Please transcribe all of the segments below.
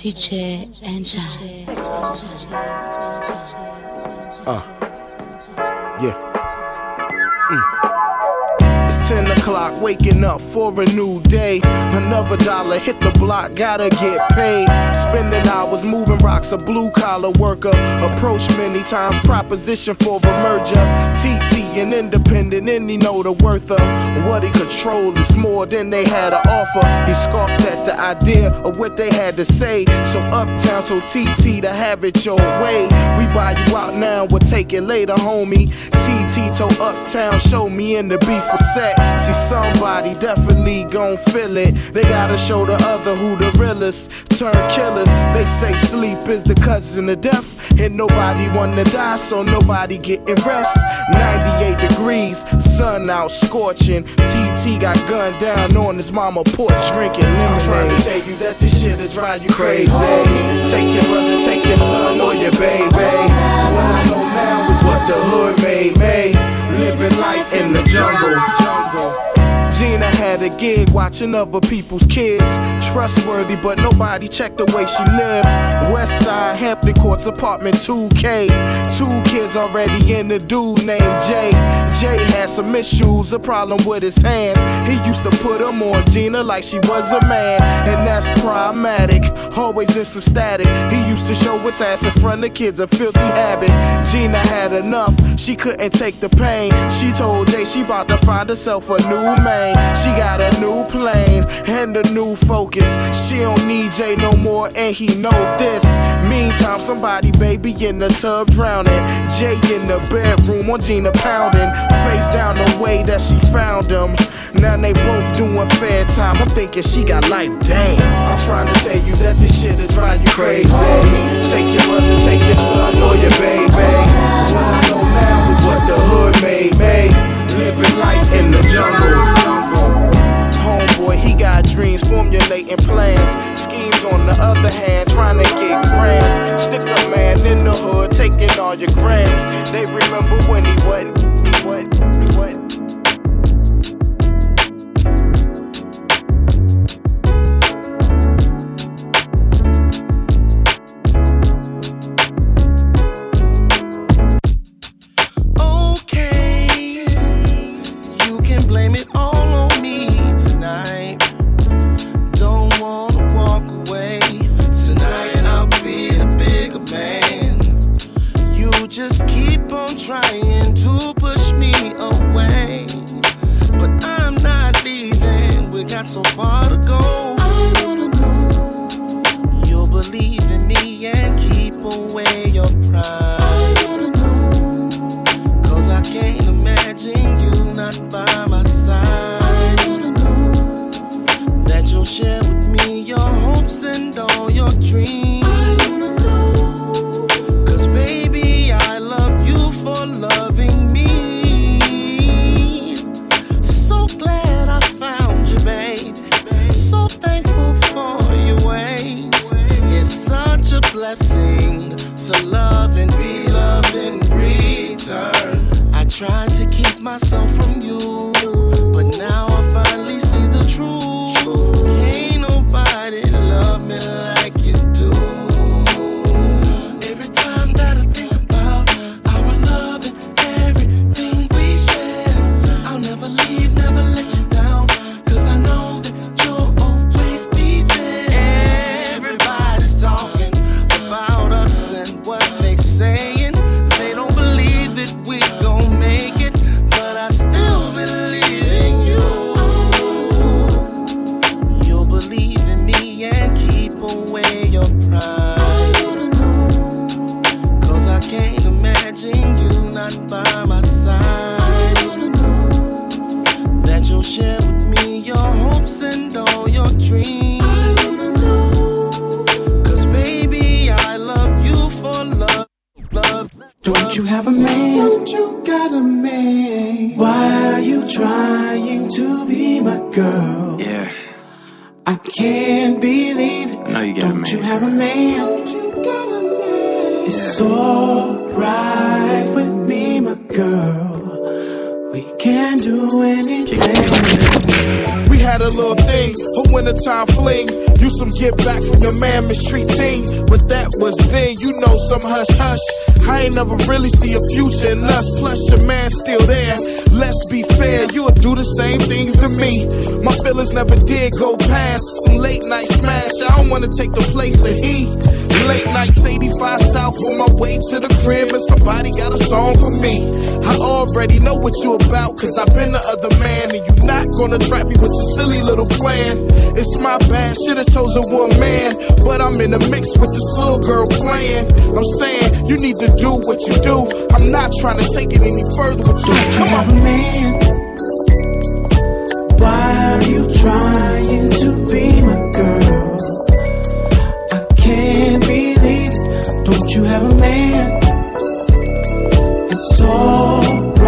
DJ Angel. Uh. Yeah. Mm. It's 10 o'clock, waking up for a new day. Another dollar hit the block, gotta get paid. Spending hours moving rocks, a blue collar worker. Approach many times, proposition for a merger. TT and independent, and he know the worth of what he controlled is more than they had to offer. He scoffed at the idea of what they had to say. So Uptown told TT to have it your way. We buy you out now, we'll take it later, homie. TT told Uptown, show me in the beef for set. See, somebody definitely gon' feel it. They gotta show the other who the realest. Turn killers. They say sleep is the cousin of death. And nobody wanna die, so nobody getting rest. 98 degrees, sun out scorching. TT got gunned down on his mama porch drinking lemonade. Trying to tell you that this shit'll drive you crazy. Take your brother, take your son or your baby. What I know now is what the hood made me. Living life in the jungle. Gina had a gig watching other people's kids. Trustworthy, but nobody checked the way she lived. West Side, Hampton Courts, apartment 2K. Two kids already in the dude named Jay. Jay had some issues, a problem with his hands. He used to put them on Gina like she was a man, and that's problematic. Always in some static. He used to show his ass in front of kids, a filthy habit. Gina had enough, she couldn't take the pain. She told Jay she about to find herself a new man. She got a new plane and a new focus. She don't need Jay no more, and he know this. Meantime, somebody baby in the tub drowning. Jay in the bedroom on Gina pounding, face down the way that she found him. Now they both doing fair time. I'm thinking she got life. Damn. I'm trying to tell you that this shit'll drive you crazy. Take your mother, take your son or your baby. What I know now is what the hood made me. Living life in the jungle. He got dreams, formulating plans. Schemes on the other hand, trying to get grants. Stick a man in the hood, taking all your grams. They remember when he wasn't, he wasn't. To love and be loved in return. I tried to keep myself from you, me. My feelings never did go past some late night smash. I don't wanna take the place of he. Late nights, 85 South on my way to the crib, and somebody got a song for me. I already know what you about, cause I've been the other man, and you not gonna trap me with your silly little plan. It's my bad, should've chosen one man, but I'm in the mix with this little girl playing. I'm saying, you need to do what you do. I'm not trying to take it any further with you. Come on. man. You trying to be my girl? I can't believe don't you have a man? It's alright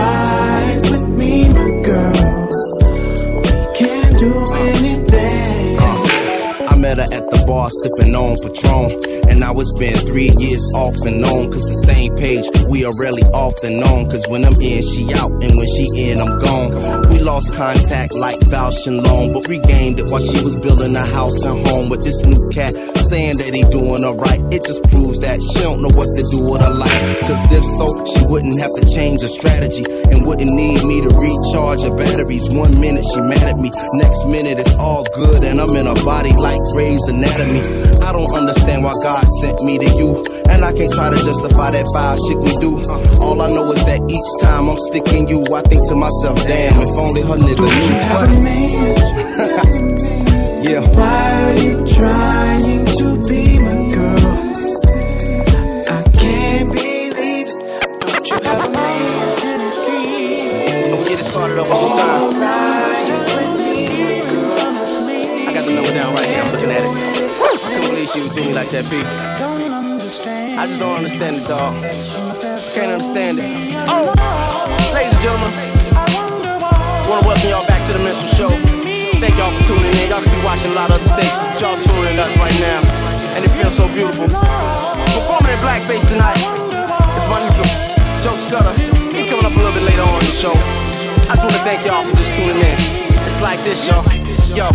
at the bar sipping on Patron. And now it's been three years off and on. Cause the same page, we are rarely off and on. Cause when I'm in, she out. And when she in, I'm gone. We lost contact like Bausch and Lomb. But regained it while she was building a house and home with this new cat. Saying that he doing alright. It just proves that she don't know what to do with her life. Cause if so, she wouldn't have to change her strategy. And wouldn't need me to recharge her batteries. One minute she mad at me. Next minute it's all good. And I'm in her body like Grey's Anatomy. I don't understand why God sent me to you. And I can't try to justify that foul shit we do. All I know is that each time I'm sticking you, I think to myself, damn, if only her nigga knew. have But, a man? yeah. Why are you trying to be my girl? I can't believe it. Don't you have a man? Don't get it started up one more time. Alright with me, girl. I got the number down right here. I'm looking at it. I can't believe she would do me like that, bitch. I just don't understand it, dog. Can't understand it. Oh, ladies and gentlemen, wanna welcome y'all back to the Minstrel Show. Thank y'all for tuning in. Y'all could be watching a lot of other stations, but y'all tuning us right now, and it feels so beautiful. Performing in blackface tonight is my nigga Joe Scudda. He coming up a little bit later on in the show. I just wanna thank y'all for just tuning in. It's like this, y'all. Yo,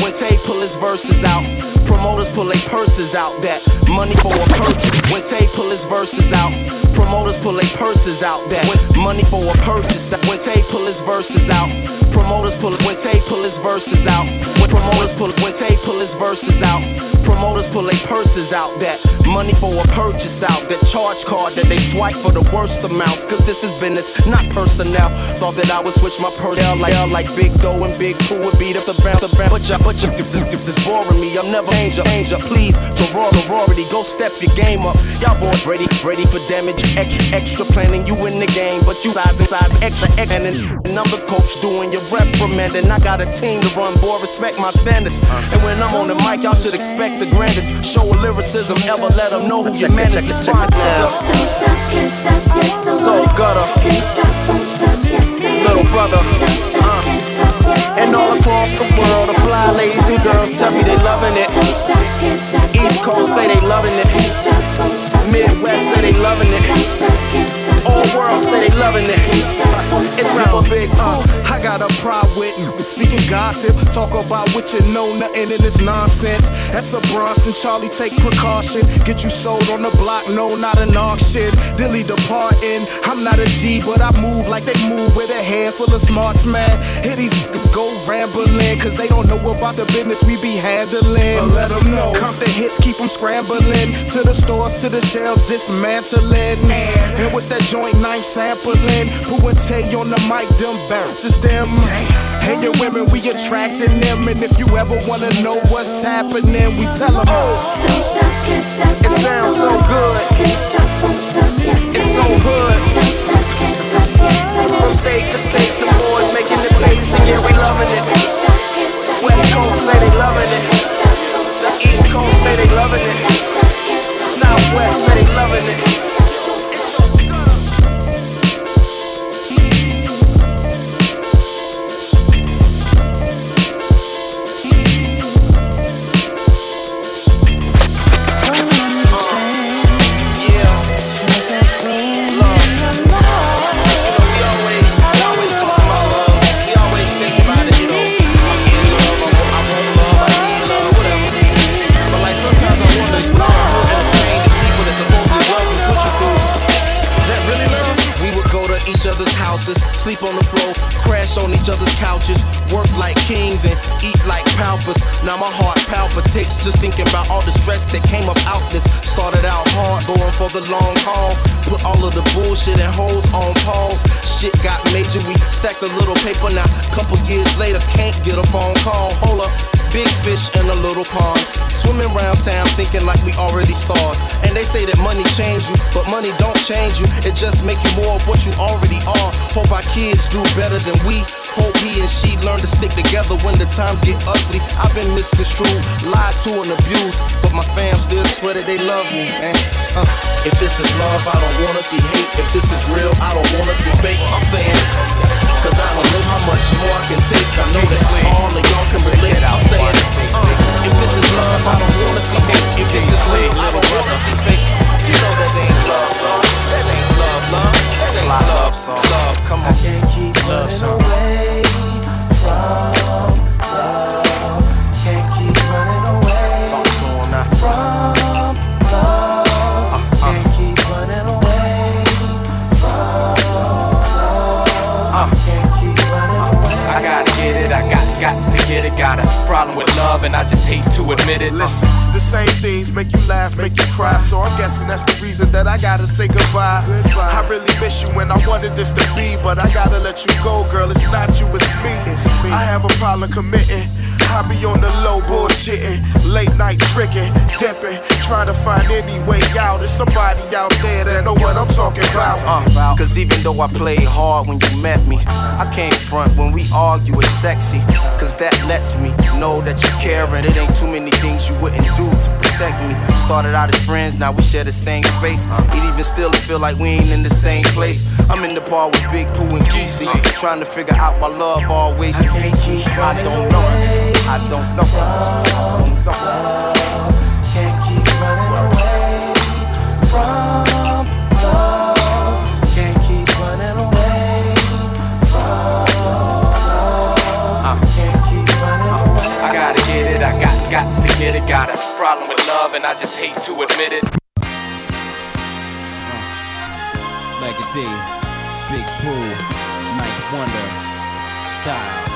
when Tay pull his verses out, promoters pull their purses out. That money for a purchase. When Tay pull his verses out, promoters pull their purses out. That money for a purchase. When Tay pull his verses out, promoters pull it when Tay pull his verses out. When promoters pull it when Tay pull his verses out, promoters pull their purses out. That money for a purchase out. That charge card that they swipe for the worst amounts. Cause this is business, not personnel. Thought that I would switch my personnel like like Big Dho and Big Pooh would beat up the bounce the bounce. But ya but ya this is boring me. I'm never danger, danger. Please, sorority, go step your game up. Y'all boys ready, ready for damage. Extra, extra planning you in the game, but you size and size extra, extra. And another coach doing your reprimanding. I got a team to run, boy, respect my standards. And when I'm on the mic, y'all should expect the grandest. Show of lyricism, ever let them know who your man is. It's fine now. Don't stop, can't stop, yes, Soul gutter. Can't stop, won't stop, yes, Little brother. Don't stop, can't stop, yes, And all across the world, the fly ladies and girls tell me they loving it. Don't stop, can't stop, East Coast say they loving it. Can't stop, won't stop, Midwest say they loving it. Don't stop, can't stop, All world say they loving it. It's rapper big, uh. Got a pride with speaking gossip. Talk about what you know, nothing in this nonsense. That's a Bronson, Charlie, take precaution. Get you sold on the block, no, not an auction. Dilly departing. I'm not a G, but I move like they move with a head full of smarts, man. Hear these niggas go rambling, cause they don't know about the business we be handling. But let them know. Constant hits keep them scrambling. To the stores, to the shelves, dismantling. And what's that joint knife sampling? Who and Tay on the mic, them bounces them. Hey, your women, we attracting them. And if you ever wanna know what's happening, we tell them. Don't stop, can't stop, It sounds so good. Can't stop, won't stop, yes, It's so hood. Don't stop, can't stop, yes, From state to state, the boys making the plays, and yeah, we loving it. Don't stop, can't stop, West Coast say they loving it. The East Coast say they loving it. Southwest say they loving it. Now my heart palpitates just thinking about all the stress that came up out this. Started out hard, going for the long haul. Put all of the bullshit and holes on pause. Shit got major, we stacked a little paper now. Couple years later, can't get a phone call. Hold up. Big fish in a little pond. Swimming around town thinking like we already stars. And they say that money change you, but money don't change you. It just make you more of what you already are. Hope our kids do better than we. Hope he and she learn to stick together when the times get ugly. I've been misconstrued, lied to and abused, but my fam still swear that they love me. Man. Uh, if this is love, I don't wanna see hate. If this is real, I don't wanna see fake. I'm saying, cause I don't know how much more I can take. I know that all of y'all can relate. I'm saying, uh, if this is love, I don't wanna see hate. If this is real, I don't wanna see fake. You know that ain't love, love. That ain't. Ain't love, song. Love, come on. I can't keep Love running song. away from Got a problem with love, and I just hate to admit it. Listen, the same things make you laugh, make you cry. So I'm guessing that's the reason that I gotta say goodbye. I really miss you and I wanted this to be, but I gotta let you go, girl. It's not you, it's me. I have a problem committing. I be on the low bullshitting, late night tricking, dipping, trying to find any way out. There's somebody out there that know what I'm talking about. Uh, Cause even though I played hard when you met me, I can't front when we argue, it's sexy. Cause that lets me know that you care and it ain't too many things you wouldn't do to protect me. Started out as friends, now we share the same space. It even still feel like we ain't in the same place. I'm in the bar with Big Pooh and Geesey, trying to figure out why love always defeats me. I don't know. I don't know. I don't know. Can't keep running away from love. Can't keep running away from love. Can't keep running uh, away. I gotta get it, I got gots to get it. Got a problem with love, and I just hate to admit it. Legacy, Big Pooh, Ninth Wonder, Styles.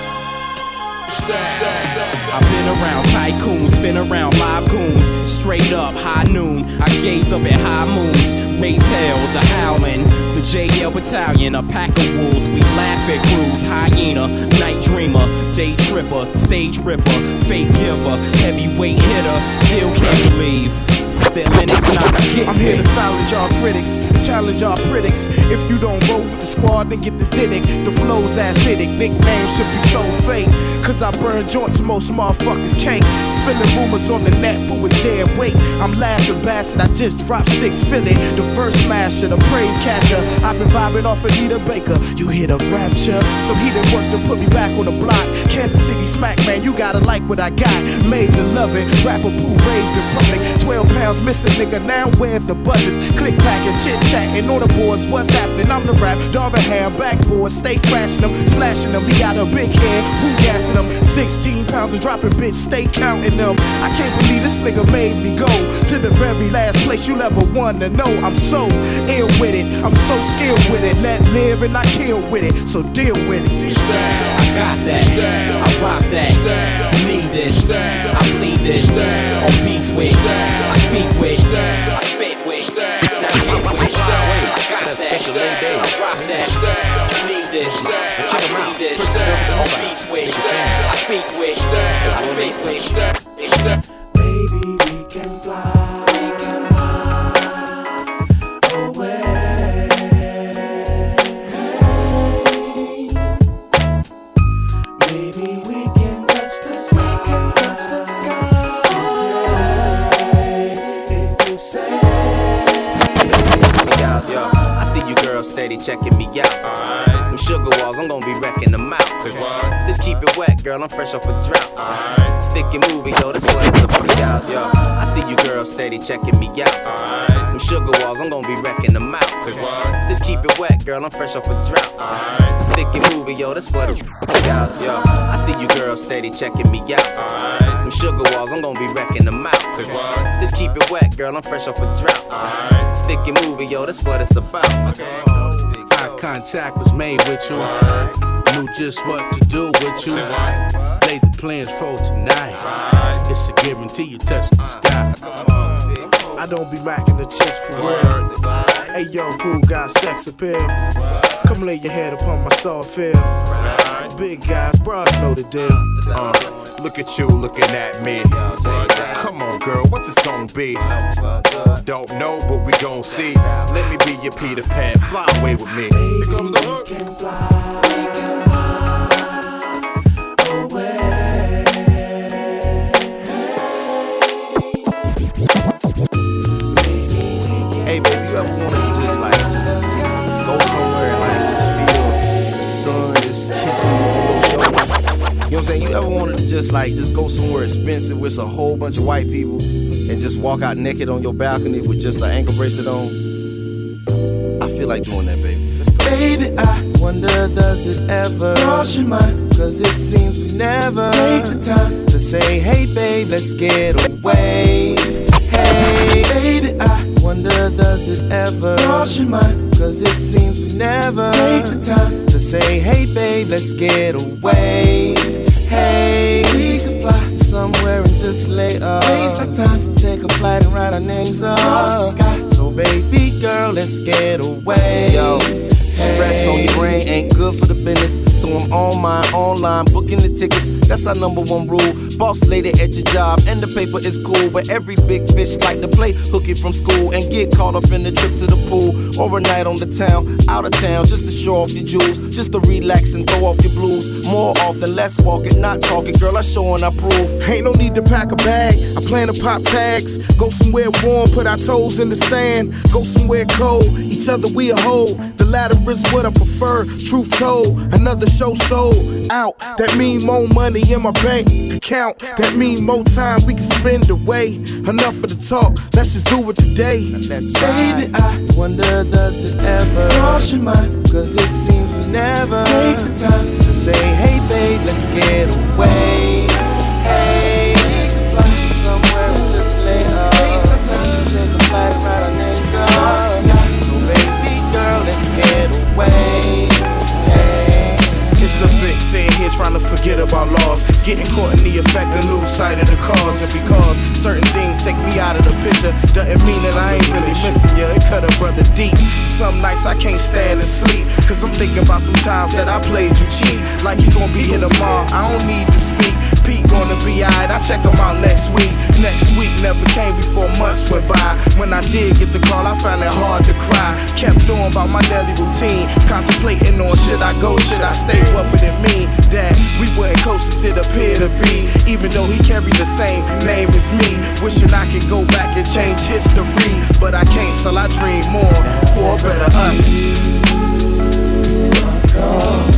I've been around tycoons, been around live goons. Straight up, high noon. I gaze up at high moons. Maze Hell, the Howlin', the JL Battalion, a pack of wolves. We laugh at crews, hyena, night dreamer, day tripper, stage ripper, fake giver, heavyweight hitter. Still can't believe not getting I'm here to silence y'all critics, challenge y'all critics. If you don't roll with the squad, then get the Diddick. The flow's acidic, nickname should be so fake. Cause I burn joints most motherfuckers can't. Spilling rumors on the net, who is dead weight. I'm laughing bastard, I just dropped six Philly. The verse smasher, the praise catcher. I've been vibing off Anita Baker. You hear the rapture, so he done worked and put me back on the block. Kansas City smack man, you gotta like what I got. Made to love it, rapper Pooh raved in public. 12 pounds missing, nigga. Now where's the buzzers? Click clacking, chit chatting on the boards. What's happening? I'm the rap, Darvin Ham, backboard, stay crashing them, slashing them. He got a big head, who gassing them? 16 pounds of dropping, bitch, stay counting them. I can't believe this nigga made me go to the very last place you'll ever wanna know. I'm so ill with it, I'm so skilled with it. Let live and I kill with it, so deal with it. I got that. I rock that. I need this. I bleed this. On beats with. I speak with. I spit with. Now get with. I got that. I rock that. I need this. I bleed this. On beats with. I speak with. I spit with. Checking me out. Them sugar walls, I'm gonna be wrecking them out. Just keep it wet, girl, I'm fresh off a drought. Stick Sticky movie, yo, this what it's about. Yo, yo, I see you girls steady checking me out. Them sugar walls, I'm gonna be wrecking them out. Just keep it wet, girl, I'm fresh off a drought. Sticky movie, yo, that's what it's about. Yo, I see you girls steady checking me out. Them sugar walls, I'm gonna be wrecking them out. Just keep it wet, girl, I'm fresh off a drought. Sticky movie, yo, that's what it's about. Eye contact was made with you. knew just what to do with you. Laid the plans for tonight. It's a guarantee you touch the sky. I don't be racking the chicks for real. Hey yo, who got sex appeal? Come lay your head upon my soft feel. Big guys, bros know the deal. Uh, look at you looking at me. Come on, girl, what's this gonna be? Don't know, but we gon' see. Let me be your Peter Pan. Fly away with me. Here comes the hook. Know what I'm saying? You ever wanted to just like just go somewhere expensive with a whole bunch of white people and just walk out naked on your balcony with just an ankle bracelet on? I feel like doing that, baby. Let's go. Baby, I wonder does it ever cross your mind? Cause it seems we never take the time to say, hey babe, let's get away. Hey, baby, I wonder does it ever cross your mind? Cause it seems we never take the time to say, hey babe, let's get away. Lay. Waste our time, take a flight and write our names up. Across the sky. So baby girl, let's get away. Yo. Stress on your brain ain't good for the business. So I'm on my online booking the tickets. That's our number one rule. Boss lady at your job and the paper is cool. But every big fish like to play hooky from school and get caught up in the trip to the pool or a night on the town, out of town, just to show off your jewels, just to relax and throw off your blues. More often, less walking, not talking. Girl, I show and I prove. Ain't no need to pack a bag. I plan to pop tags. Go somewhere warm, put our toes in the sand. Go somewhere cold, each other we a whole. The latter is what I prefer. Truth told, another show sold out. That mean more money in my bank account. That mean more time we can spend away. Enough of the talk, let's just do it today. Baby, I wonder does it ever cross your mind? Cause it seems we never take the time to say, hey babe, let's get away. Hey, here trying to forget about loss. Getting caught in the effect and lose sight of the cause. And because certain things take me out of the picture, doesn't mean that I ain't really missing you. It cut a brother deep. Some nights I can't stand to sleep. Cause I'm thinking about them times that I played you cheap. Like you gonna be here tomorrow. I don't need to speak. Pete gonna be alright. I check him out next week. Next week never came before months went by. When I did get the call, I found it hard to cry. Kept on about my daily routine. Contemplating on should I go, should I stay? What would it mean that we weren't as it appeared to be? Even though he carried the same name as me. Wishing I could go back and change history. But I can't, so I dream more for a better us. DJ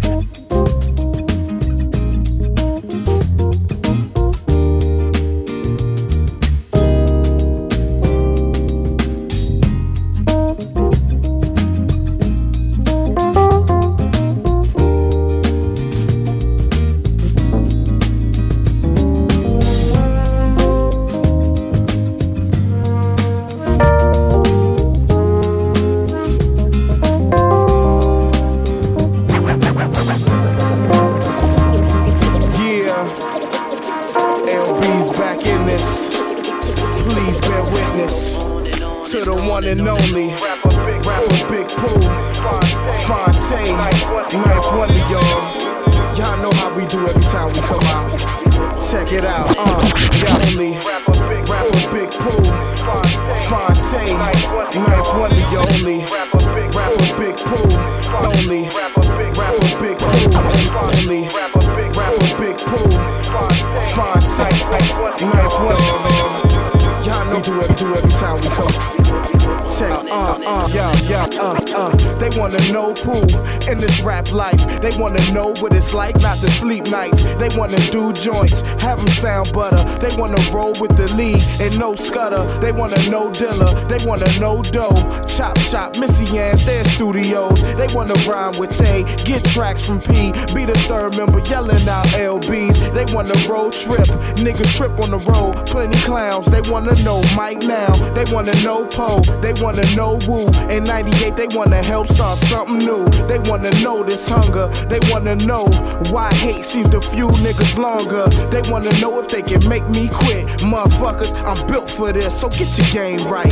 sound butter. They wanna roll with the lead and no scutter. They wanna know Dilla, they wanna know dough. Chop shop, Missy Ann's, their studios. They wanna rhyme with Tay, get tracks from P. Be the third member yelling out LBs. They wanna road trip, niggas trip on the road. Plenty clowns, they wanna know Mike now. They wanna know Poe, they wanna know Woo. In 98, they wanna help start something new. They wanna know this hunger, they wanna know why hate seems to fuel niggas longer. They wanna know if they can make me quit. Motherfuckers, I'm built for this, so get your game right.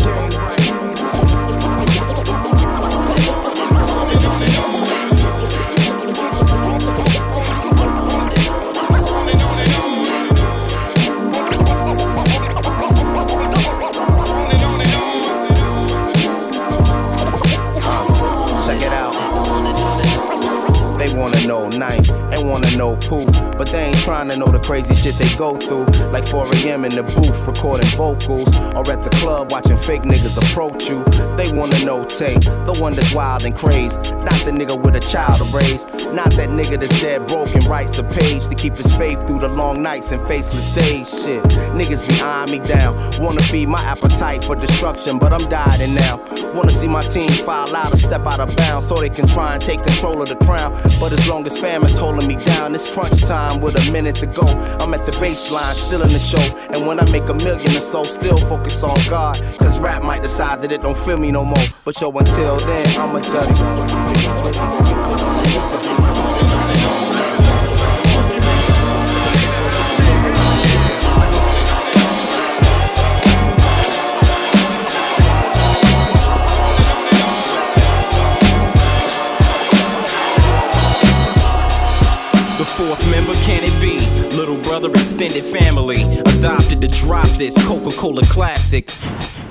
Check night wanna know Pooh, but they ain't trying to know the crazy shit they go through. Like 4 a.m. in the booth recording vocals, or at the club watching fake niggas approach you. They wanna know Tay, the one that's wild and crazy, not the nigga with a child to raise, not that nigga that's dead broke and writes a page to keep his faith through the long nights and faceless days. Shit, niggas be eyeing me down, wanna feed my appetite for destruction, but I'm dieting now. Wanna see my team file out or step out of bounds so they can try and take control of the crown. But as long as famine's holding me down, it's crunch time with a minute to go. I'm at the baseline, still in the show. And when I make a million or so, still focus on God. Cause rap might decide that it don't feel me no more. But yo, until then, I'ma just. Brother, extended family. Adopted to drop this Coca Cola classic.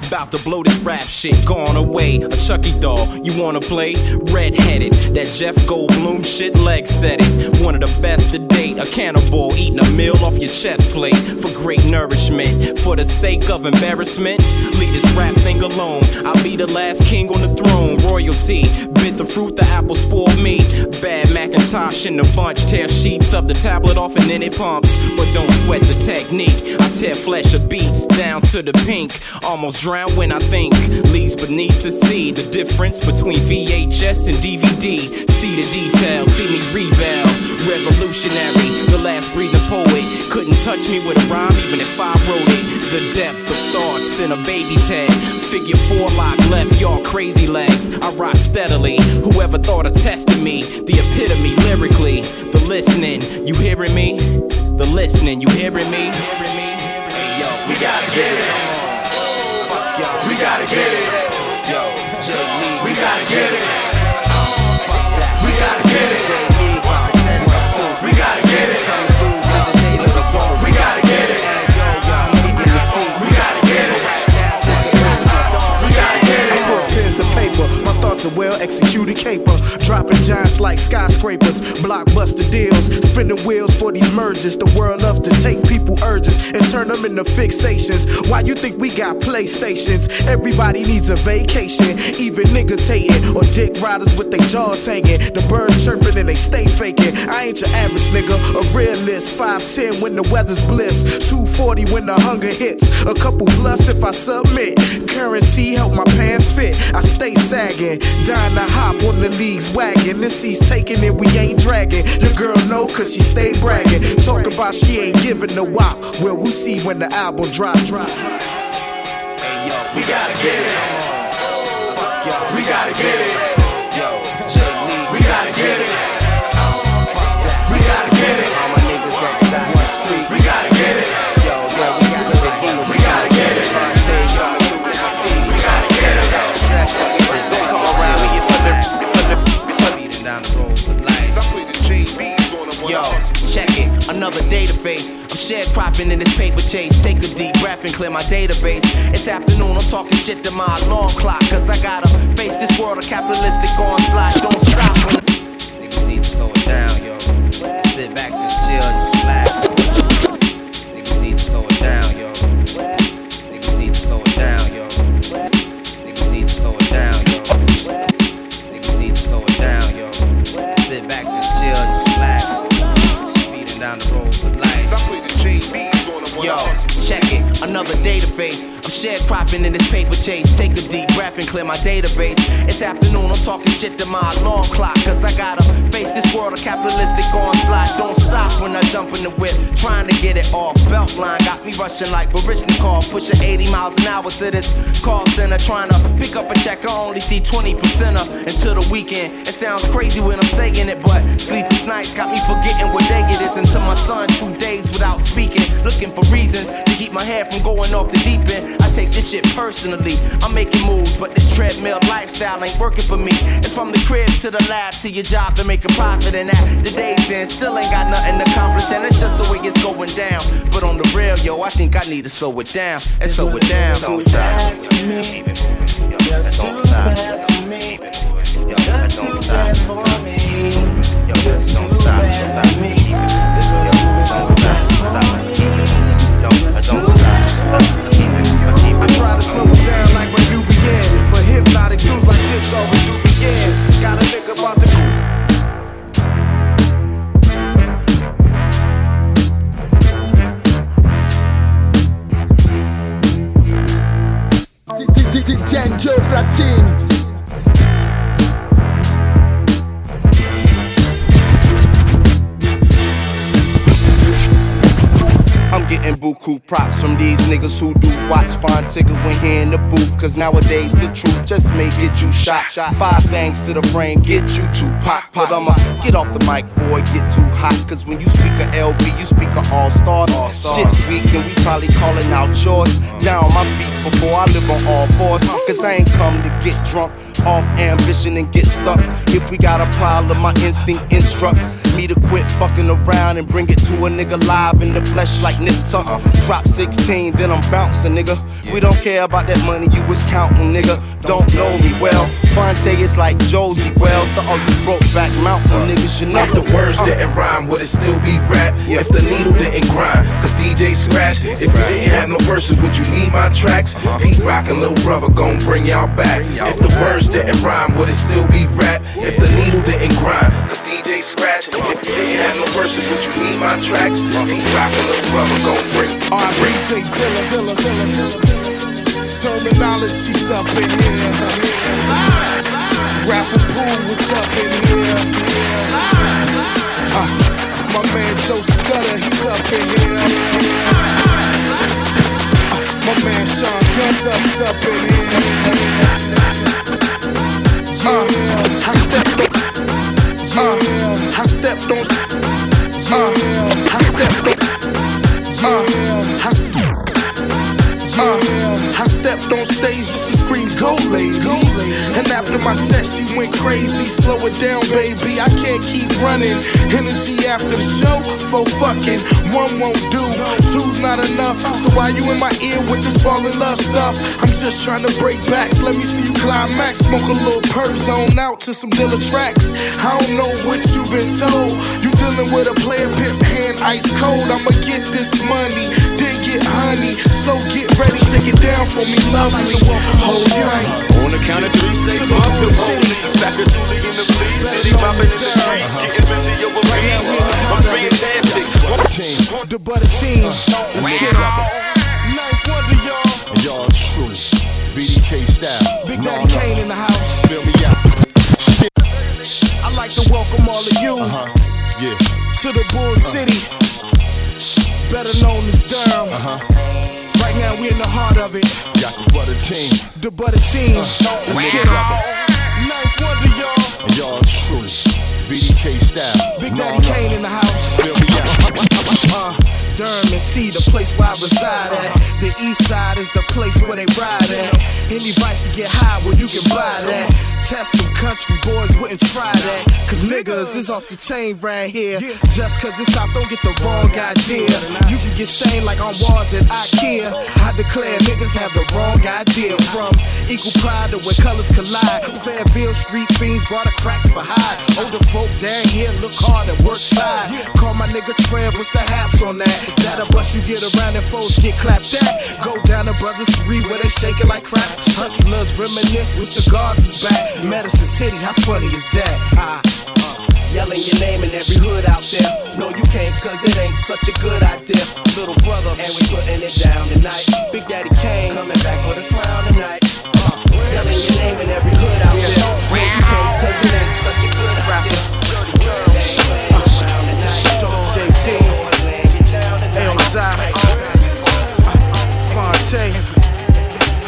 About to blow this rap shit, gone away. A Chucky doll, you wanna play? Red-headed, that Jeff Goldblum shit, leg set it. One of the best to date, a cannibal eating a meal off your chest plate for great nourishment. For the sake of embarrassment, leave this rap thing alone. I'll be the last king on the throne. Royalty, bit the fruit, the apple spoiled me. Bad Macintosh in the bunch, tear sheets of the tablet off and then it pumps. But don't sweat the technique. I tear flesh of beats down to the pink. Almost drown when I think. Leaves beneath the sea. The difference between VHS and DVD. See the detail, see me rebel. Revolutionary, the last breathing poet. Couldn't touch me with a rhyme even if I wrote it. The depth of thoughts in a baby's head. Figure four lock left y'all crazy legs. I rock steadily. Whoever thought of testing me? The epitome lyrically. The listening, you hearing me? The listening, you hearing me? Hey yo, we gotta get it. We gotta get it. Yo. We gotta get it. Thoughts are well executed caper. Dropping giants like skyscrapers, blockbuster deals, spinning wheels for these mergers. The world loves to take people urges and turn them into fixations. Why you think we got PlayStations? Everybody needs a vacation, even niggas hating or dick riders with their jaws hanging. The birds chirping and they stay faking. I ain't your average nigga, a realist. 5'10 when the weather's bliss, 240 when the hunger hits, a couple plus if I submit. Currency help my pants fit. I stay sagging, dying to hop on the league's wagon. This seat's taking and we ain't dragging. Your girl know cause she stay bragging. Talk about she ain't giving the wop. Well, we'll see when the album drop. drop. Hey yo, We gotta get it. yo, We gotta get it. Sharecropping in this paper chase. Take a deep breath and clear my database. It's afternoon, I'm talking shit to my alarm clock. Cause I gotta face this world of capitalistic onslaught. Don't stop. Niggas need to slow it down, yo. Sit back, just chill, just face. I'm sharecropping in this paper chase. Take a deep breath and clear my database. It's afternoon, I'm talking shit to my alarm clock. Cause I gotta face this world of capitalistic onslaught. Don't stop when I jump in the whip, trying to get it off. Beltline got me rushing like Baryshnikov, pushing 80 miles an hour to this call center. Trying to pick up a check, I only see 20% of until the weekend. It sounds crazy when I'm saying it, but sleepless nights got me forgetting what day it is until my son two days without speaking. Looking for reasons keep my head from going off the deep end. I take this shit personally. I'm making moves, but this treadmill lifestyle ain't working for me. It's from the crib to the lab to your job to make a profit, and that the days in still ain't got nothing to accomplish, and it's just the way it's going down. But on the real, yo, I think I need to slow it down and slow it down. Too fast for me. Just too fast for me. Just too fast for me. Just too fast buku props from these niggas who do watch Fine Tigger when he in the booth. Cause nowadays the truth just may get you shot. Five things to the brain, get you to pop. But I'ma get off the mic it get too hot. Cause when you speak a LB, you speak a all star. Shit's weak and we probably calling out yours. Down on my feet before I live on all fours. Cause I ain't come to get drunk off ambition and get stuck. If we got a problem, my instinct instructs me to quit fucking around and bring it to a nigga live in the flesh like Nip Tuck. Drop 16, then I'm bouncing, nigga. We don't care about that money you was counting, nigga. Don't know me well. Phonte is like Josey Wales, the all you broke back mountain niggas, you know. If the words didn't rhyme, would it still be rap? If the needle didn't grind, cause DJ scratch. Uh-huh. If you didn't have no verses, would you need my tracks? Pete Rock and Lil Brother gon' bring y'all back. If the words didn't rhyme, would it still be rap? If the needle didn't grind, cause DJ scratch. If you didn't have no verses, would you need my tracks? Pete Rock and Lil Brother gon' bring. R.I.P. Dilla, Dilla, Dilla, Dilla. Termanology's up in here. Rapper Pooh was up in here. Uh, my man Joe Scudda, he's up in here. Uh, my man Sean Dunn up's up in here. Uh, I stepped on. Uh, I stepped on. Uh, I stepped on. Uh, I. Uh, I stepped on stage just to scream go ladies. And after my set she went crazy. Slow it down baby, I can't keep running. Energy after the show, for fucking. One won't do, two's not enough. So why you in my ear with this fall in love stuff? I'm just trying to break backs, let me see you climax. Smoke a little perp zone out to some Dilla tracks. I don't know what you've been told. You dealing with a player pimp hand ice cold. I'ma get this money, then get honey. So get ready, shake it down for me, lovely. Hold tight. On the count of three, say fuck the police. To Julie in the fleece. City popping in the streets. Uh-huh. Getting busy over beats. I'm fantastic. The butter team. Let's get it. Ninth wonder, y'all. And y'all true. BDK style. Big Daddy Kane in the house. Fill me out. I like to welcome all of you uh-huh. Yeah. to the Bull City, uh-huh. better known as Durham. Right now, we in the heart of it. Got the butter team. The butter team. Uh, Let's get it. Ninth wonder, y'all. And y'all true. BDK style. Big Daddy Kane in the house. Feel me out. Durham and see the place where I reside at. The east side is the place where they ride at. Any vice to get high, well, you can buy that. Test them country boys wouldn't try that. Cause niggas is off the chain right here. Just cause it's south, don't get the wrong idea. You can get stained like on walls at IKEA. I declare niggas have the wrong idea. From equal pride to where colors collide. Fairfield street fiends brought the cracks for hide. Older folk down here look hard and work side. Call my nigga Trev, what's the haps on that? Is that a bus you get around and folks get clapped at? Go down to Brothers 3 where they shake it like craps. Hustlers reminisce, Mr. Guards is back. Medicine City, how funny is that? Ah, uh, Yelling your name in every hood out there. No, you can't, cause it ain't such a good idea. Little brother, and we putting it down tonight. Big Daddy Kane coming back for the crown tonight. Uh, yelling your name in every hood out there. No, you can't, cause it ain't such a good idea. Zai, Phonte,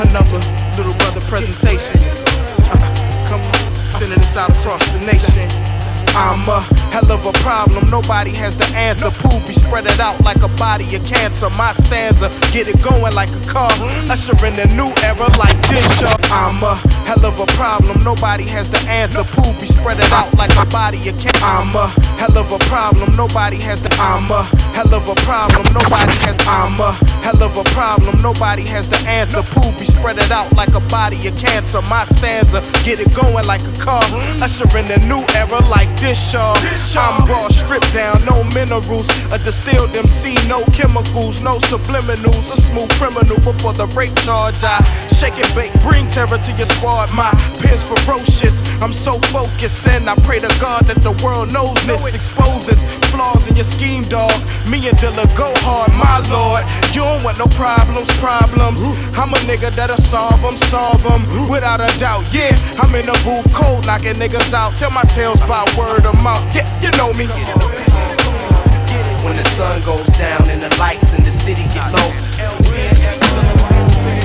another little brother presentation. Uh, Come on, sending this out across the nation. I'm a hell of a problem, nobody has the answer. Pooh be spread it out like a body of cancer. My stanza, get it going like a car. Usher in a new era like this, y'all. I'm a hell of a problem, nobody has the answer. Pooh be spread it out like a body of cancer. I'm a hell of a problem, nobody has the. I'm a hell of a problem, nobody has. I'm a hell of a problem, nobody has the answer. Pooh be spread it out like a body of cancer. My stanza, get it going like a car. Usher in a new era like this, uh, y'all. I'm raw, stripped down, no minerals. A distilled MC, no chemicals, no subliminals. A smooth criminal before the rape charge. I shake and bake, bring terror to your squad. My pen's ferocious. I'm so focused, and I pray to God that the world knows this. Exposes flaws in your scheme, dog. Me and Dilla go hard, my lord. You don't want no problems, problems. I'm a nigga that'll solve them, solve them. Without a doubt, yeah. I'm in the booth, cold, knocking niggas out. Tell my tales by word of mouth. Yeah, you know me. When the sun goes down and the lights in the city get low.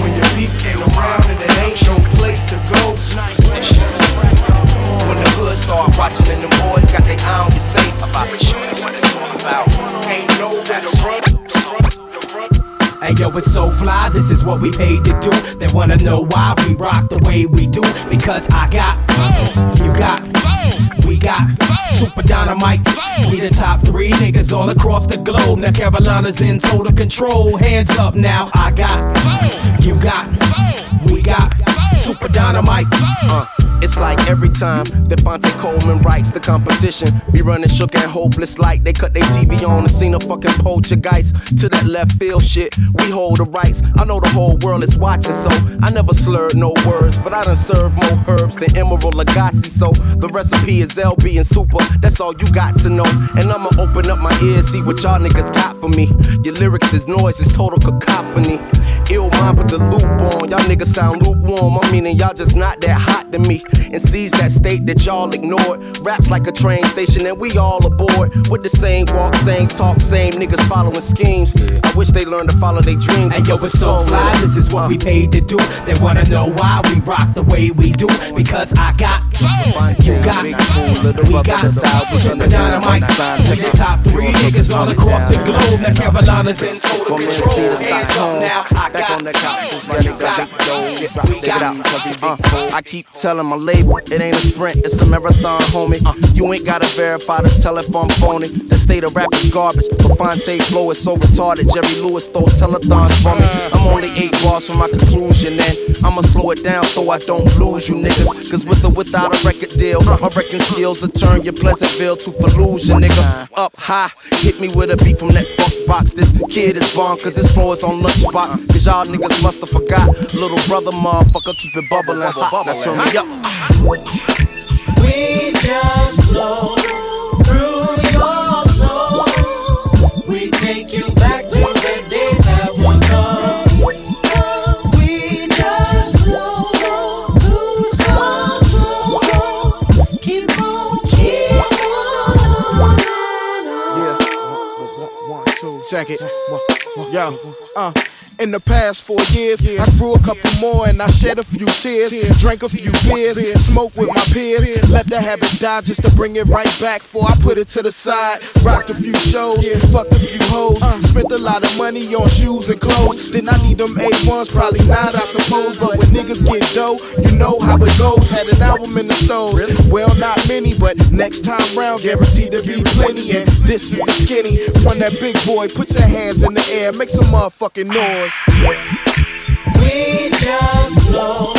When your peeps ain't around and there ain't no place to go. When the hood start watching and the boys got their eye on you safe. About what it's all about. Ain't nowhere to run. Hey yo, it's so fly, this is what we paid to do. They wanna know why we rock the way we do. Because I got, you got, got super dynamite. We the top three niggas all across the globe. Now Carolina's in total control. Hands up now, I got, you got, we got super dynamite. Uh, it's like every time that Phonte Coleman writes the competition, be running shook and hopeless like they cut their TV on and seen a fucking poltergeist. To that left field shit, we hold the rights. I know the whole world is watching, so I never slurred no words, but I done served more herbs than Emeril Lagasse. So the recipe is LB and super, that's all you got to know. And I'ma open up my ears, see what y'all niggas got for me. Your lyrics is noise, it's total cacophony. Ill mind, put the loop on. Y'all niggas sound lukewarm. I'm meaning y'all just not that hot to me. And seize that state that y'all ignored. Raps like a train station, and we all aboard. With the same walk, same talk, same niggas following schemes. I wish they learned to follow their dreams. Hey yo, it's so fly, this is what we paid to do. They wanna know why we rock the way we do. Because I got, you got, we got super dynamite. We the top three niggas all across the globe. Now Carolina's in total control. Hands up now, I Back on the couch, just my nigga got, deep dough. we it out, cause he uh, I keep telling my label, it ain't a sprint, it's a marathon, homie. Uh, you ain't gotta verify to tell if I'm phony. The state of rap is garbage, but Phonte flow is so retarded. Jerry Lewis throw telethons for me. I'm only eight bars from my conclusion, and I'ma slow it down so I don't lose you niggas. Cause with or without a record deal, my record skills will turn your Pleasantville to Fallujah, nigga. Up Hygh, hit me with a beat from that funk box. This kid is bomb, cause his flow is on lunchbox. Cause y'all niggas must have forgot. Little brother, motherfucker, keep it bubbling hot. Now turn me up. We just flow through your soul. We take you back to the days that were gone. We just flow, lose control. Keep on, keep on. Check it. Yo, uh. In the past four years, I grew a couple more and I shed a few tears. Drank a few beers, smoked with my peers. Let the habit die just to bring it right back. Before I put it to the side, rocked a few shows, fucked a few hoes. Spent a lot of money on shoes and clothes. Then I need them A1s, probably not, I suppose. But when niggas get dough, you know how it goes. Had an album in the stores, well, not many, but next time round, guaranteed to be plenty. And this is the skinny from that big boy. Put your hands in the air, make some motherfucking noise. We just flow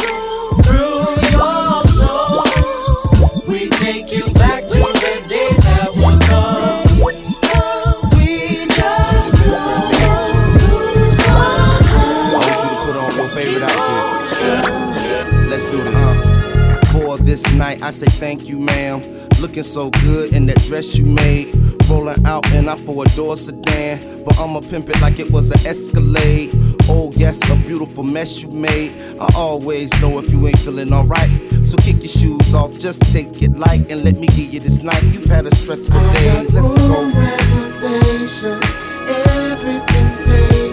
night. I say thank you, ma'am. Looking so good in that dress you made. Rolling out in a four door sedan. But I'ma pimp it like it was an Escalade. Oh, yes, a beautiful mess you made. I always know if you ain't feeling alright. So kick your shoes off, just take it light and let me give you this night. You've had a stressful day. Let's go. reservations, everything's paid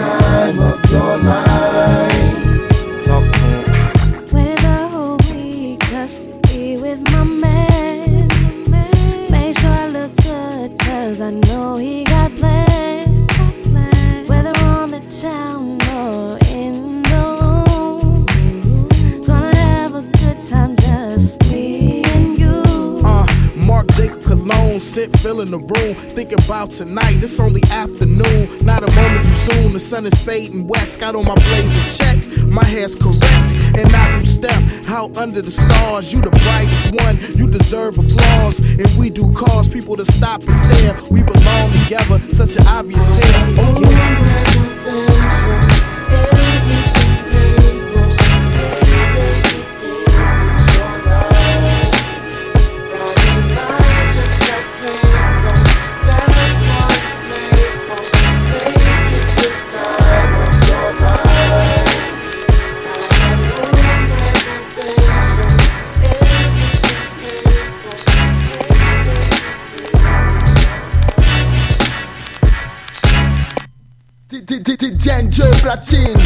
time of your life. The room. Thinking about tonight, it's only afternoon. Not a moment too soon, the sun is fading west. Got on my blazer check, my hair's correct. And I do step out under the stars. You the brightest one, you deserve applause. And we do cause people to stop and stare. We belong together, such an obvious pair. Oh yeah. Platine.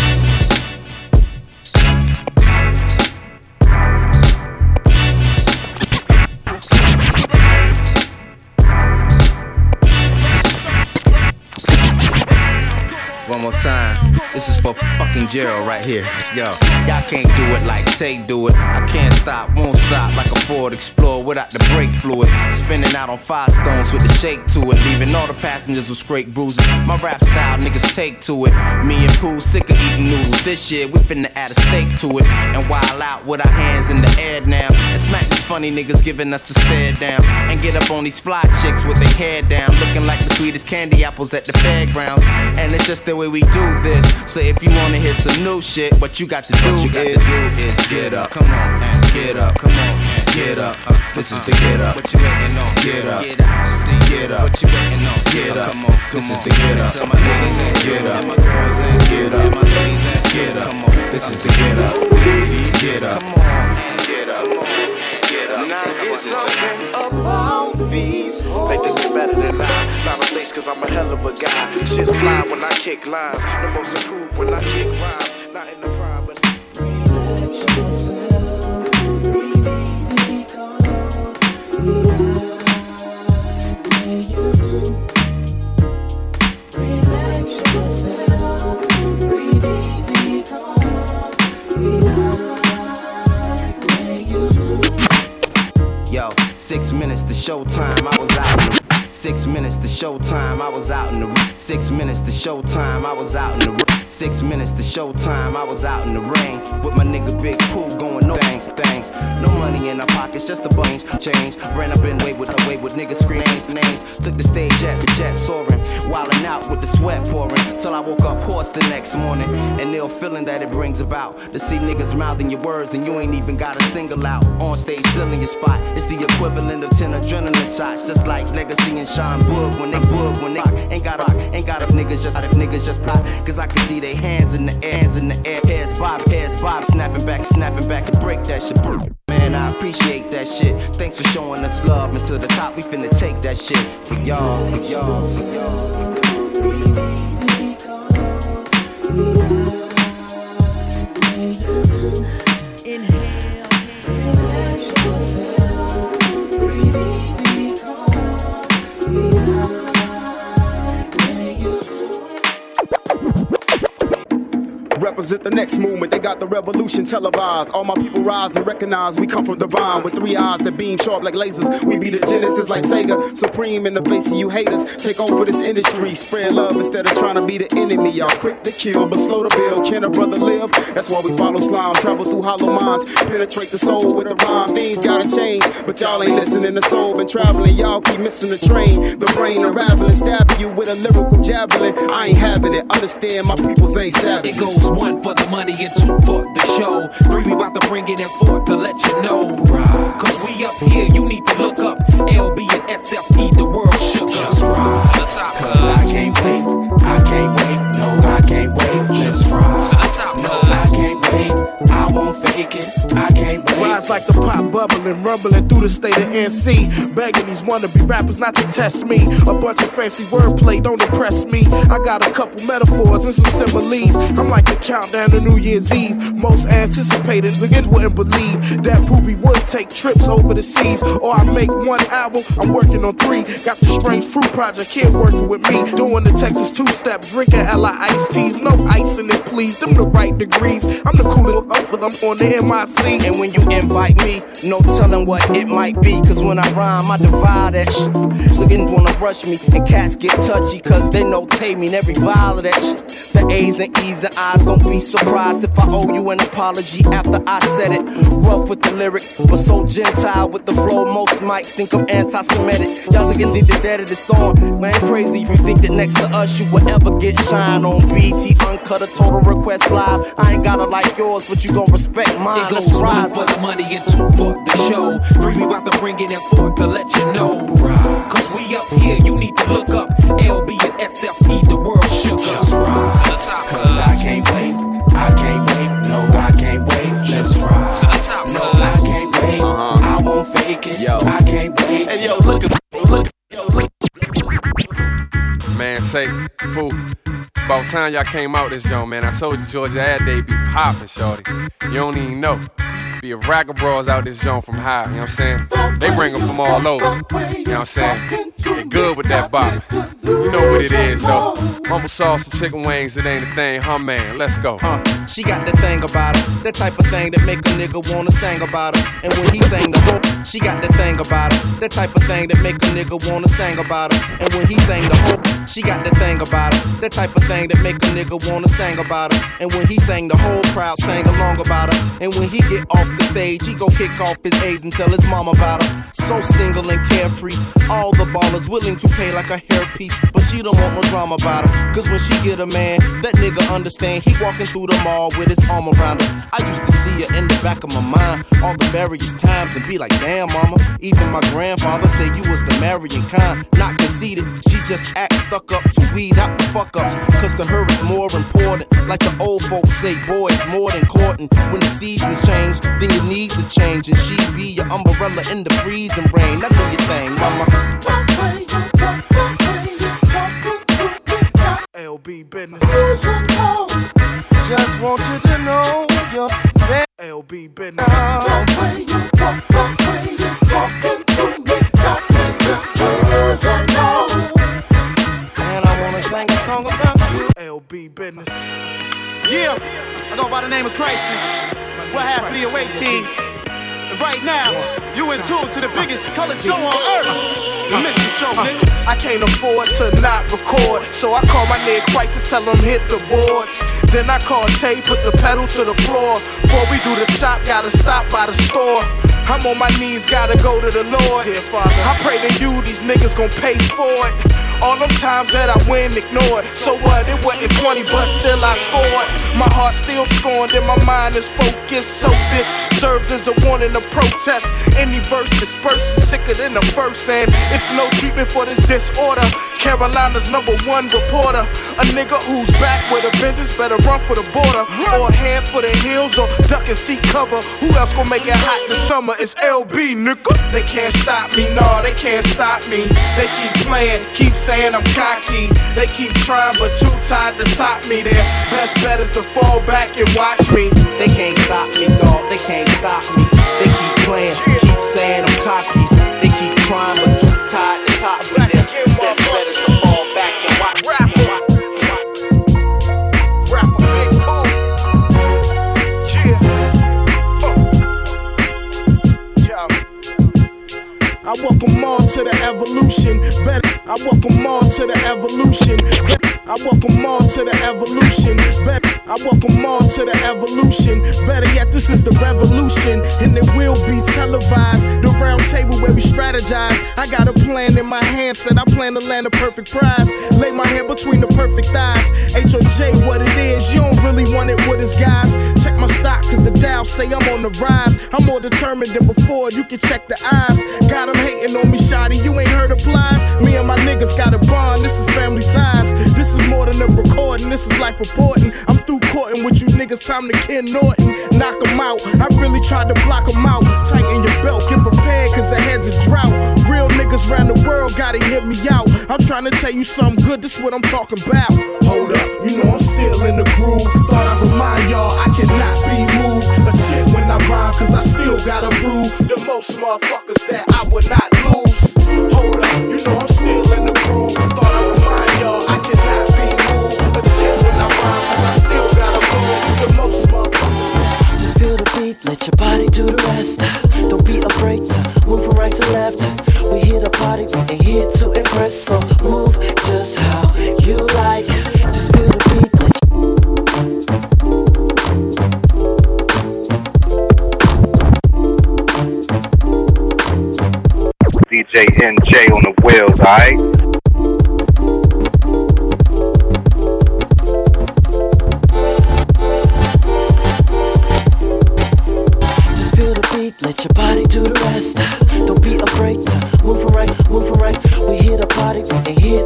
One more time. This is for fucking Gerald right here. Yo, y'all can't do it like Tay do it. I can't stop, won't stop like a Ford Explorer without the brake fluid. Spinning out on five stones with the shake to it, leaving all the passengers with scrape bruises. My rap style, niggas take to it. Me and Pooh sick of eating noodles. This year we finna add a steak to it and wild out with our hands in the air now. And smack these funny niggas giving us the stare down. And get up on these fly chicks with their hair down, looking like the sweetest candy apples at the fairgrounds. And it's just the way we do this. So if you wanna hear some new shit, but you got to do, you got is, to do is get up, come on, and get up, come on, and get up. Uh, this is the get up. What you waiting on? Get up. Get up. Get. What you waiting on? Get up. Come on. This is the get up. Tell my ladies and get up. My girls and get up. My ladies and get up. Come on. This is the get up. Get up. Come on. and Get up. Come. Get up. Now it's something about these hoes. They think you better than I. Not mistakes, cause I'm a hell of a guy. Shit's fly when I kick lines. The most improved when I kick rhymes. Not in the prime, six minutes to showtime, I was out in the Six minutes to showtime, I was out in the Six minutes to showtime, I was out in the out the rain with my nigga Big Pooh going no things, things. No money in our pockets, just a bunch change. Ran up in way with a way with niggas scream names. Took the stage jets, jet soaring, wildin' out with the sweat pouring. Till I woke up hoarse the next morning, and ill feeling that it brings about to see niggas mouthing your words and you ain't even got a single out on stage filling your spot. It's the equivalent of ten adrenaline shots, just like Legacy and Sean Boog when they boog when they ain't got rock, ain't got if niggas just if niggas just plot. Cause I can see they hands in the air, hands in the air, heads bob, heads bob, snapping back, snapping back to break that shit. Man, I appreciate that shit. Thanks for showing us love. And to the top, we finna take that shit for y'all, for y'all, for y'all. Opposite the next movement. They got the revolution televised. All my people rise and recognize we come from divine with three eyes that beam sharp like lasers. We be the genesis like Sega, supreme in the face of you haters. Take over this industry, spread love instead of trying to be the enemy. Y'all quick to kill, but slow to build. Can a brother live? That's why we follow slime, travel through hollow minds, penetrate the soul with a rhyme. Things gotta change, but y'all ain't listening. The soul been traveling, y'all keep missing the train. The brain unraveling, stabbing you with a lyrical javelin. I ain't having it. Understand my people's ain't savage. It goes one for the money and two for the show. Three, we about to bring it in four to let you know. Cause we up here, you need to look up. LB and SFP, the world shook us. Rise to the top, cause I can't wait. I can't wait. No, I can't wait. Just rise to the top, no, I can't wait. I won't fake it. I can't wait. Rise like the pop bubbling, rumbling through the state of NC. Begging these wannabe rappers not to test me. A bunch of fancy wordplay don't impress me. I got a couple metaphors and some similes. I'm like the countdown to New Year's Eve. Most anticipated, again wouldn't believe that Poopy would take trips over the seas. Or I make one album, I'm working on three. Got the Strange Fruit Project here working with me. Doing the Texas two step, drinking Ella iced teas. No ice in it, please. Them the right degrees. I'm the coolest up for them on the MIC. And when you invite me, no telling what it might be. Cause when I rhyme, I divide that shit. Looking wanna rush me, and cats get touchy, cause they know taming every vile of that shit. The A's and E's and I's, don't be surprised if I owe you an apology after I said it. Rough with the lyrics, but so gentile with the flow. Most mics think I'm anti Semitic. Y'all again think the dead of the song. Man, crazy if you think that next to us you will ever get shine on BET Uncut a total request live. I ain't gotta like yours, but you gon' respect mine. It Let's goes one rise. for the money and two for the show. Three, we about to bring it in four to let you know. Cause we up here, you need to look up. LB and SFP, the world shook us. Rise to the top, cause I can't wait. I can't wait. No, I can't wait. Just rise to the top, no, I can't wait. Uh-huh. I won't fake it. Yo. Man, say, fool. About time y'all came out this joint, man. I told you Georgia Ad Day be poppin', shorty. You don't even know. Be a rack of bras out this joint from high, you know what I'm saying? They bring them from all over, you know what I'm saying? They good with that bop. You know what it is, though. Mama sauce and chicken wings, it ain't a thing, huh, man? Let's go. Uh, she got that thing about her, that type of thing that make a nigga wanna sing about her. And when he sang the hook, she got that thing about her, that type of thing that make a nigga wanna sing about her. And when he sang the hook, she got that thing about her, that type of thing that make a nigga wanna sing about her. And when he sang, the whole crowd sang along about her. And when he get off the stage, he go kick off his A's and tell his mom about her. So single and carefree, all the ballers willing to pay like a hairpiece, but she don't want no drama about her. Cause when she get a man, that nigga understand. He walking through the mall with his arm around her. I used to see her in the back of my mind all the various times and be like, damn, mama. Even my grandfather said you was the marrying kind, not conceited. She just act stuck up to weed out the fuck ups. Cause to her it's more important. Like the old folks say, boy, it's more than courting. When the seasons change, then your needs are change. And she be your umbrella in the freezing rain. Now do your thing, mama. LB business. Just want you to know you're LB business. The way you talk, the way you talking to me, got me confused. And I wanna sing a song about you. LB business. Yeah, I go by the name of Khrysis. We're half of the team. And right now, you in tune to the biggest colored show on earth. The Show, nigga. I can't afford to not record, so I call my nigga Khrysis, tell him hit the boards. Then I call Tay, put the pedal to the floor. Before we do the shop, gotta stop by the store. I'm on my knees, gotta go to the Lord. Dear Father, I pray to you, these niggas gon' pay for it. All them times that I win, ignored. So what? It wasn't 20, but still I scored. My heart still scorned and my mind is focused. So this serves as a warning to protest. Any verse dispersed is sicker than the first, and it's no treatment for this disorder. Carolina's number one reporter. A nigga who's back with a vengeance better run for the border. Or head for the hills or duck and seek cover. Who else gon' make it hot this summer? It's LB, nigga. They can't stop me, no, they can't stop me. They keep playing, keep saying I'm cocky. They keep trying, but too tired to top me. Their best bet is to fall back and watch me. They can't stop me, dog. They can't stop me. They keep playing, keep saying I'm cocky. All to the evolution. Better, I welcome all to the evolution. Better, I welcome all to the evolution. Better, I welcome all to the evolution. Better yet, this is the revolution, and it will be televised. The round table where we strategize. I got a plan in my hand, said I plan to land a perfect prize. Lay my head between the perfect thighs. HOJ, what it is, you don't really want it with us, guys. Check my stock, cause the Dow say I'm on the rise. I'm more determined than before, you can check the eyes. Got them hating on me, shoddy, you ain't heard applies. Me and my niggas got a bond, this is family ties. This is more than a recording, this is life reporting. I'm through courting with you niggas, time to Ken Norton. Knock 'em out, I really tried to block 'em out. Tighten your belt, get prepared, cause ahead's a drought. Real niggas around the world gotta hear me out. I'm trying to tell you something good, this what I'm talking about. Hold up, you know I'm still in the groove. Thought I'd remind y'all I cannot be moved. A shit when I rhyme, cause I still gotta prove the most motherfuckers that I would not lose. Hold up, you know I'm still in let your body do the rest. Don't be afraid to move from right to left. We here to party, we ain't here to impress. So move just how you like. Just feel the beat, DJ NJ on the wheels, alright?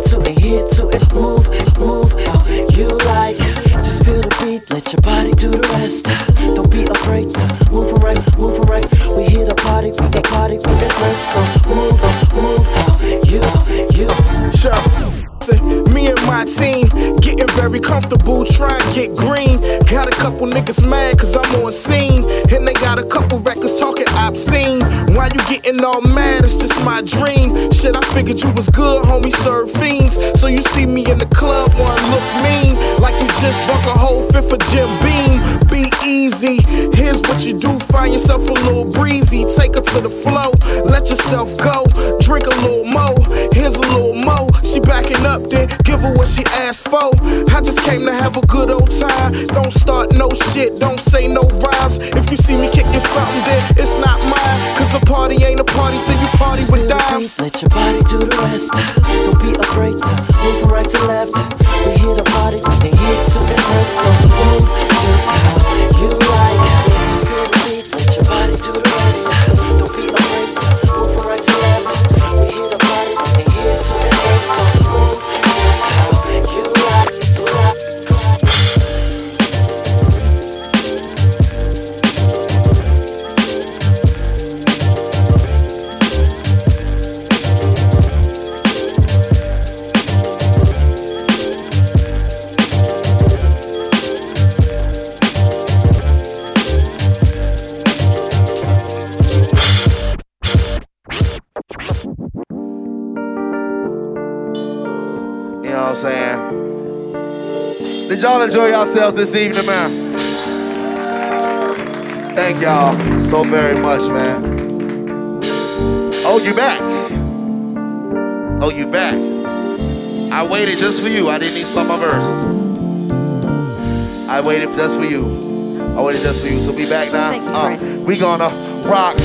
To, ain't here to move, move how you like. Just feel the beat, let your body do the rest. Don't be afraid to move right, move right. We here to party, we ain't party, we ain't rest. So move, move how you, you. Sure. Me and my team getting very comfortable, trying to get green. Got a couple niggas mad cause I'm on scene. And they got a couple records talking obscene. Why you getting all mad? It's just my dream. Shit, I figured you was good, homie, serve fiends. So you see me in the club, one look mean. Like you just drunk a whole fifth of Jim Beam. Be easy. Here's what you do find yourself a little breezy. Take her to the flow, let yourself go. Drink a little more. Here's a little more. Backing up, then give her what she asked for. I just came to have a good old time. Don't start no shit, don't say no rhymes. If you see me kicking something, then it's not mine. Cause a party ain't a party till you party Just with the dimes. beat, let your body do the rest. Don't be afraid to move from right to left. We here to party, ain't here to impress. So move just how you like. Just feel the beat, let your body do the rest. Know what I'm saying? Did y'all enjoy yourselves this evening, man? Thank y'all so very much, man. Oh, you back. Oh, you back. I waited just for you. I didn't even start my verse. I waited just for you. I waited just for you. So be back now. Uh, we gonna rock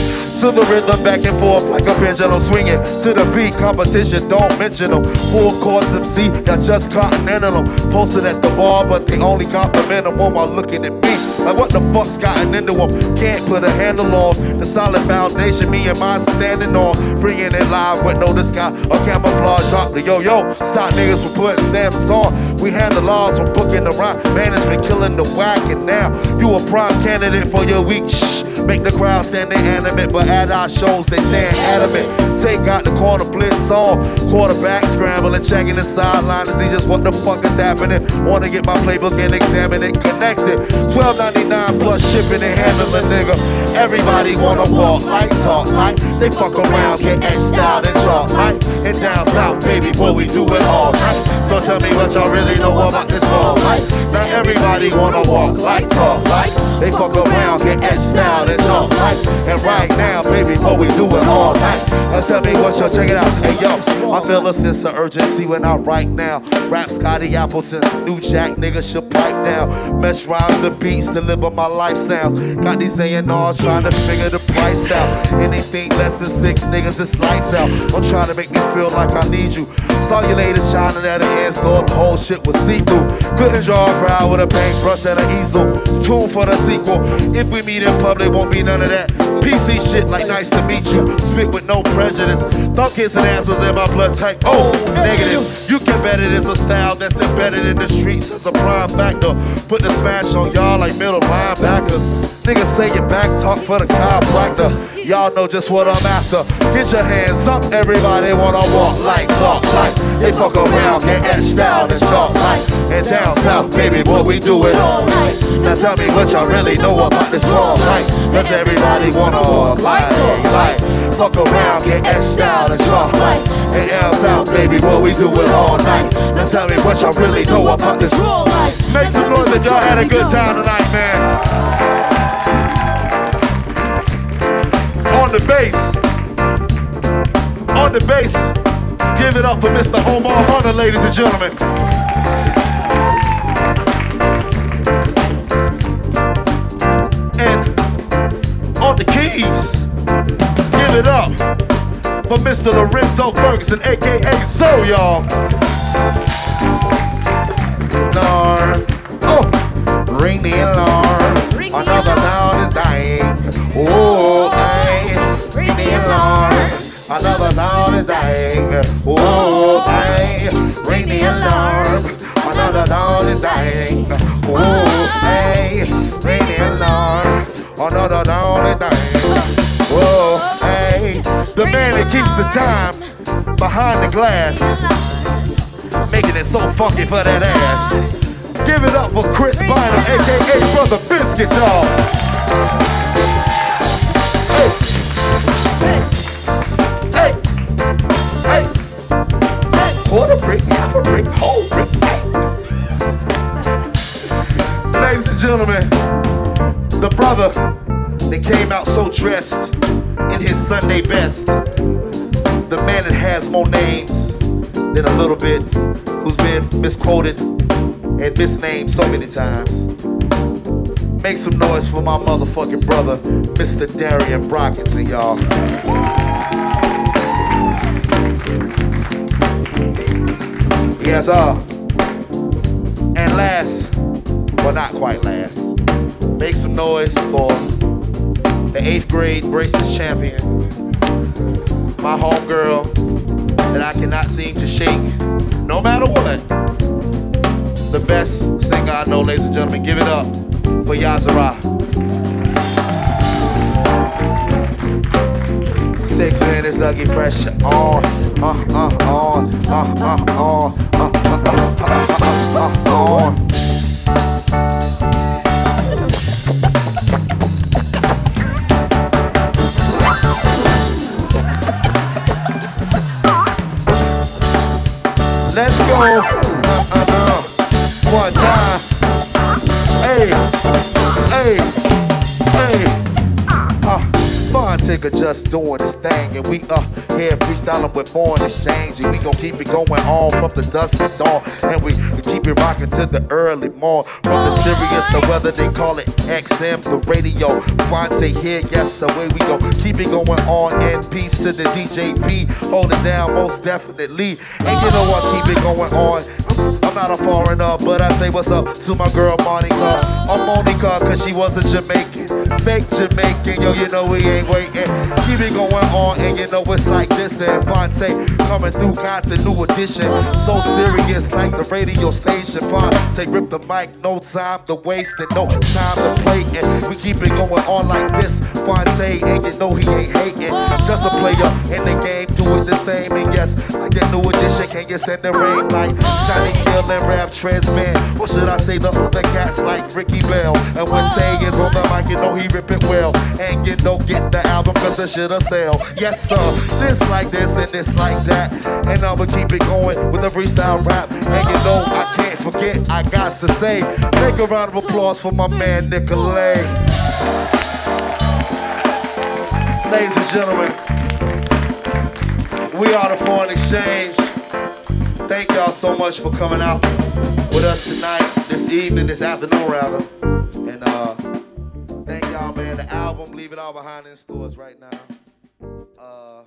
to the rhythm back and forth like a pendulum swinging to the beat. Competition, don't mention them. Full course MC, that just continental them. Posted at the bar, but they only compliment them while looking at me. Like what the fuck's gotten into them? Can't put a handle on the solid foundation me and mine standing on. Bringing it live with no disguise or camouflage. Drop the yo yo. Stop niggas from putting Sam's on. We handle laws from booking the rhyme. Man has been killing the whack, and now you a prime candidate for your week. Shh. Make the crowd stand inanimate, but at our shows they stand adamant. Take out the corner blitz on. Quarterback scrambling, checking the sideline to see just what the fuck is happening. Wanna get my playbook and examine it. Connected. 12.99 plus shipping and handling, nigga. Everybody wanna walk like, talk like. They fuck around, get etched out and chalk like. And down south, baby boy, we do it all right. So tell me what y'all really know about this ball like. Now everybody wanna walk like, talk like. They fuck around, get etched out and talk like. And right now, baby, boy, we do it all right. Tell me what you check it out. Hey yo, I feel a sense of urgency when I write now. Rap Scotty Appleton, New Jack nigga should pipe down. Mesh rhymes the beats, deliver my life sounds. Got these A&Rs trying to figure the price out. Anything less than six niggas, it's lights out. Don't try to make me feel like I need you. Saw you later shining at the end store, the whole shit was see through. Couldn't draw a crowd with a paintbrush and an easel. Tune for the sequel. If we meet in public, won't be none of that. PC shit like nice to meet you. Spit with no prejudice. Thought kids and answers in my blood type. Oh, negative. You can bet it is a style that's embedded in the streets as a prime factor. Put the smash on y'all like middle linebackers. Niggas say your back talk for the chiropractor. Y'all know just what I'm after. Get your hands up, everybody wanna walk like, talk like. They fuck around, get etched out and talk like. And down south, baby, boy, we do it all night. Now tell me what y'all really know about this all night. Cause everybody wanna walk like, like. Fuck around, get etched out and talk like. And down south, baby, boy, we do it all night. Now tell me what y'all really know about this all night. Make some noise if y'all had a good time tonight, man. On the bass. On the bass. Give it up for Mr. Omar Hunter, ladies and gentlemen. On the keys. Give it up for Mr. Lorenzo Ferguson, aka Zo, y'all. Lord. Oh, ring the alarm. Oh, Another sound is dying. Oh, hey, ring the alarm. Another sound is dying. Oh, hey, ring the alarm. Another sound is dying. Oh, hey, ring the alarm. Another sound is dying. Oh, hey, the man that keeps the time behind the glass, making it so funky for that ass. Give it up for Chris Bynum, aka Brother Biscuit, y'all. Hey, hey, hey, quarter brick, half a brick, whole brick. Ladies and gentlemen, the brother that came out so dressed in his Sunday best, the man that has more names than a little bit, who's been misquoted and misnamed so many times. Make some noise for my motherfucking brother, Mr. Darien Brockington, y'all. Yes, uh. And last, well, not quite last, make some noise for the eighth grade braces champion, my homegirl that I cannot seem to shake no matter what the best singer I know, ladies and gentlemen. Give it up for Yahzarah. Six minutes, Dougie pressure on. Uh, uh, on. Uh, uh, on. Uh, uh, uh, uh, uh, uh, on. Let's go. Uh, uh, uh. One time. Hey, hey, hey. Fontaine just doing his thing, and we uh here freestyling with Born Exchange, and we gon' keep it going on from the dusk to dawn, and we keep it rocking to the early morn. From the Sirius or whether they call it XM, the radio. Phonte here, yes, away we go. Keep it going on, and peace to the DJP, hold it down most definitely. And you know what, keep it going on. I'm not a foreigner, but I say what's up to my girl Monica. I'm Monica, cause she was a Jamaican. Fake Jamaican, yo, you know we ain't waiting. Keep it going on, and you know it's like this. And Phonte coming through, got the new edition. So serious, like the radio station. Phonte rip the mic, no time to waste and no time to play. And we keep it going on like this. Phonte, and you know he ain't hating. Just a player in the game, it the same. And yes, like that new edition, can you stand the rain like Johnny Gill and Ralph Tresvant? Or should I say the other cats like Ricky Bell? And when Tay is on the mic, you know he rip it well. And you know, get the album cause the shit'll sell. Yes, sir. This like this and this like that. And I'ma keep it going with the freestyle rap. And you know, I can't forget, I got to say, make a round of applause for my man Nicolay. Ladies and gentlemen, we are the Foreign Exchange. Thank y'all so much for coming out with us tonight, this evening, this afternoon rather. And uh, thank y'all, man. The album, Leave It All Behind in stores right now. Uh,